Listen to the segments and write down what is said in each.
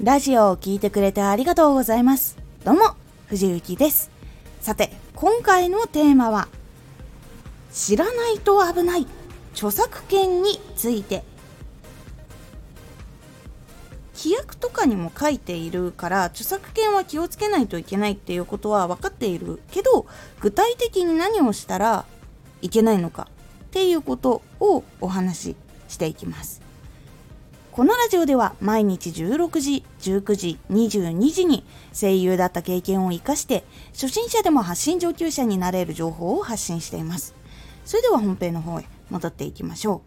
ラジオを聴いてくれてありがとうございます。どうも、藤幸です。さて、今回のテーマは、知らないと危ない著作権について。規約とかにも書いているから著作権は気をつけないといけないっていうことは分かっているけど具体的に何をしたらいけないのかっていうことをお話ししていきますこのラジオでは毎日16時19時22時に声優だった経験を生かして初心者でも発信上級者になれる情報を発信しています。それでは本編の方へ戻っていきましょ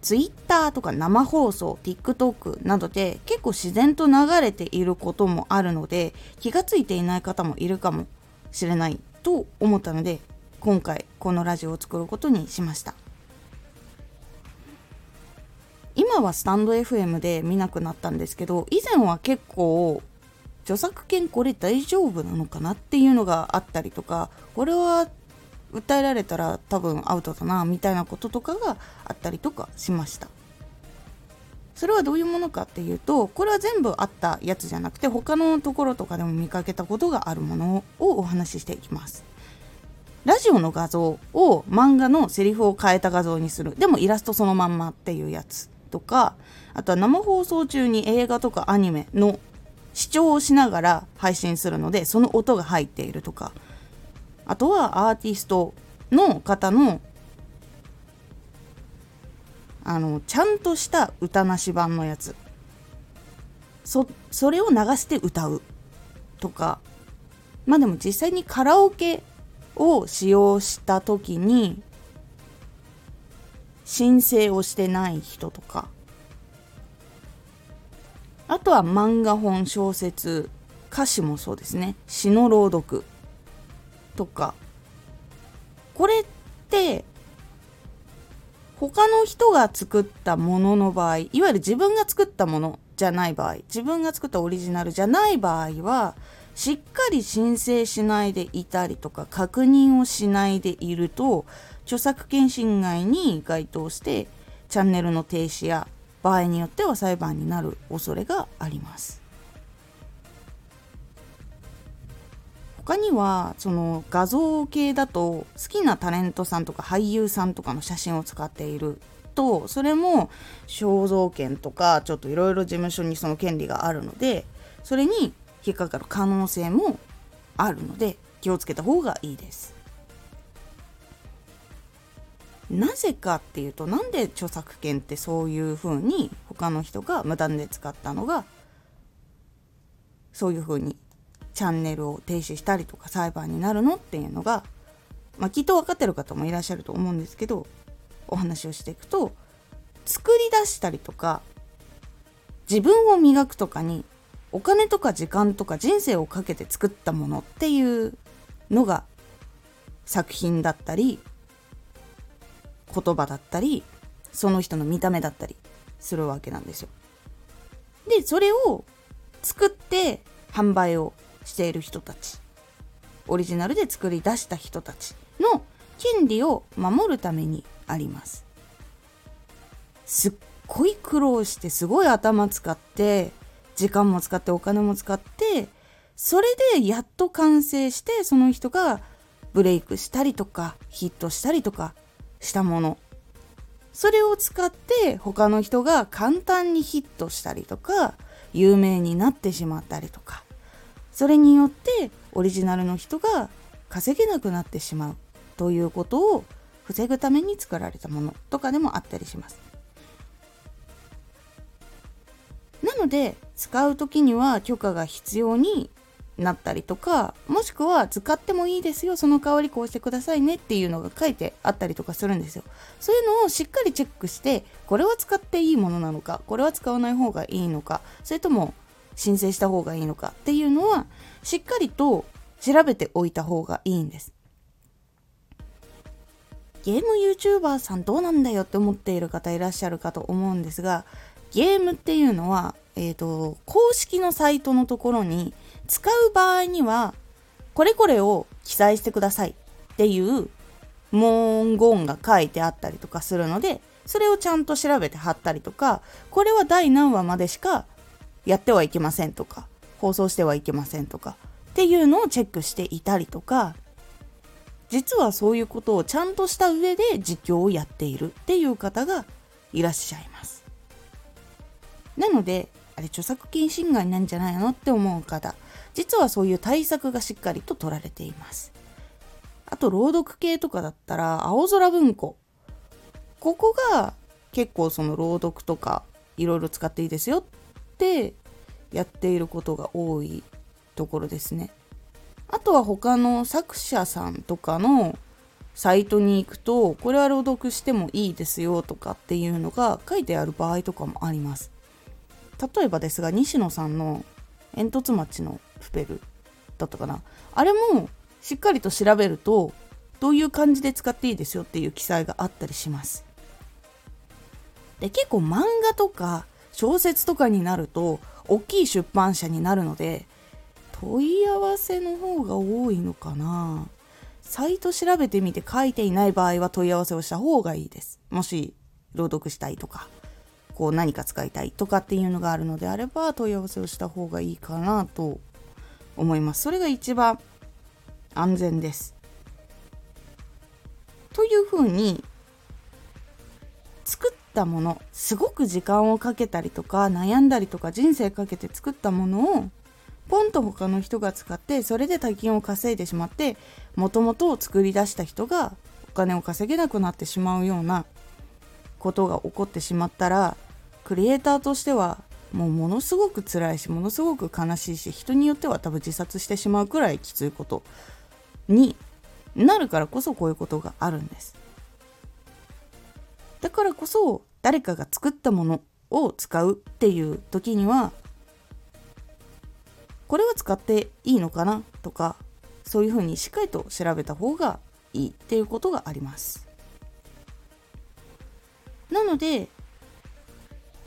う。Twitter とか生放送 TikTok などで結構自然と流れていることもあるので気がついていない方もいるかもしれないと思ったので今回このラジオを作ることにしました。今はスタンド FM で見なくなったんですけど以前は結構著作権これ大丈夫なのかなっていうのがあったりとかこれは訴えられたら多分アウトだなみたいなこととかがあったりとかしました。それはどういうものかっていうとこれは全部あったやつじゃなくて他のところとかでも見かけたことがあるものをお話ししていきます。ラジオの画像を漫画のセリフを変えた画像にする。でもイラストそのまんまっていうやつ。とかあとは生放送中に映画とかアニメの視聴をしながら配信するのでその音が入っているとか。あとはアーティストの方のあのちゃんとした歌なし版のやつ。そそれを流して歌うとか。まあでも実際にカラオケを使用した時に申請をしてない人とか。あとは漫画本小説歌詞もそうですね。詩の朗読とか。これって他の人が作ったものの場合いわゆる自分が作ったものじゃない場合自分が作ったオリジナルじゃない場合はしっかり申請しないでいたりとか確認をしないでいると著作権侵害に該当してチャンネルの停止や場合によっては裁判になる恐れがあります。他にはその画像系だと好きなタレントさんとか俳優さんとかの写真を使っている。とそれも肖像権とかちょっといろいろ事務所にその権利があるのでそれに引っかかる可能性もあるので気をつけた方がいいです。なぜかっていうとなんで著作権ってそういう風に他の人が無断で使ったのがそういう風にチャンネルを停止したりとか裁判になるのっていうのが、まあ、きっと分かってる方もいらっしゃると思うんですけどお話をしていくと作り出したりとか自分を磨くとかにお金とか時間とか人生をかけて作ったものっていうのが作品だったり言葉だったりその人の見た目だったりするわけなんですよ。でそれを作って販売をしている人たちオリジナルで作り出した人たちの権利を守るためにありますすっごい苦労してすごい頭使って時間も使ってお金も使ってそれでやっと完成してその人がブレイクしたりとかヒットしたりとかしたもの。それを使って他の人が簡単にヒットしたりとか有名になってしまったりとか。それによってオリジナルの人が稼げなくなってしまう。ということを防ぐために作られたもの。とかでもあったりします。なので使う時には許可が必要になったりとかもしくは使ってもいいですよその代わりこうしてくださいねっていうのが書いてあったりとかするんですよ。そういうのをしっかりチェックしてこれは使っていいものなのかこれは使わない方がいいのかそれとも申請した方がいいのかっていうのはしっかりと調べておいた方がいいんです。ゲーム YouTuber さんどうなんだよって思っている方いらっしゃるかと思うんですがゲームっていうのは、えーと、公式のサイトのところに使う場合にはこれこれを記載してくださいっていう文言が書いてあったりとかするのでそれをちゃんと調べて貼ったりとかこれは第何話までしかやってはいけませんとか放送してはいけませんとかっていうのをチェックしていたりとか実はそういうことをちゃんとした上で実況をやっているっていう方がいらっしゃいます。なので、あれ著作権侵害なんじゃないのって思う方、実はそういう対策がしっかりと取られています。あと、朗読系とかだったら、青空文庫。ここが結構その朗読とかいろいろ使っていいですよってやっていることが多いところですね。あとは他の作者さんとかのサイトに行くとこれは朗読してもいいですよとかっていうのが書いてある場合とかもあります。例えばですが西野さんの煙突町のスペルだったかな。あれもしっかりと調べるとどういう感じで使っていいですよっていう記載があったりします。で結構漫画とか小説とかになると大きい出版社になるので問い合わせの方が多いのかな。サイト調べてみて書いていない場合は問い合わせをした方がいいです。もし朗読したいとかこう何か使いたいとかっていうのがあるのであれば問い合わせをした方がいいかなと思います。それが一番安全です。というふうに作ったものすごく時間をかけたりとか悩んだりとか人生かけて作ったものをポンと他の人が使ってそれで大金を稼いでしまってもともと作り出した人がお金を稼げなくなってしまうようなことが起こってしまったらクリエイターとしてはもうものすごく辛いしものすごく悲しいし人によっては多分自殺してしまうくらいきついことになるからこそこういうことがあるんです。だからこそ誰かが作ったものを使うっていう時にはこれは使っていいのかなとかそういうふうにしっかりと調べた方がいいっていうことがあります。なので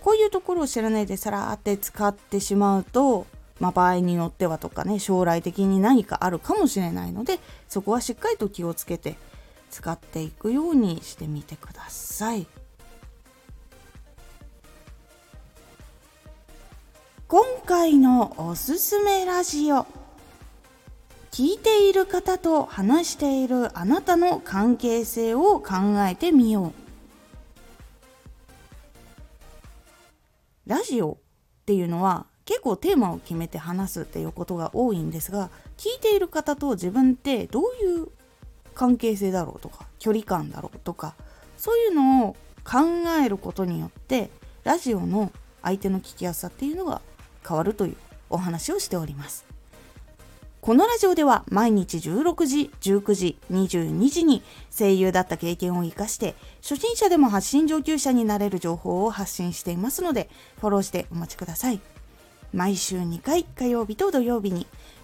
こういうところを知らないでさらって使ってしまうと、まあ、場合によってはとかね将来的に何かあるかもしれないのでそこはしっかりと気をつけて使っていくようにしてみてください。今回のおすすめラジオ聞いている方と話しているあなたの関係性を考えてみようラジオっていうのは結構テーマを決めて話すっていうことが多いんですが聞いている方と自分ってどういう関係性だろうとか距離感だろうとかそういうのを考えることによってラジオの相手の聞きやすさっていうのが変わるというお話をしております。このラジオでは毎日16時、19時、22時に声優だった経験を活かして初心者でも発信上級者になれる情報を発信していますのでフォローしてお待ちください。毎週2回火曜日と土曜日に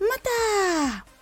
また。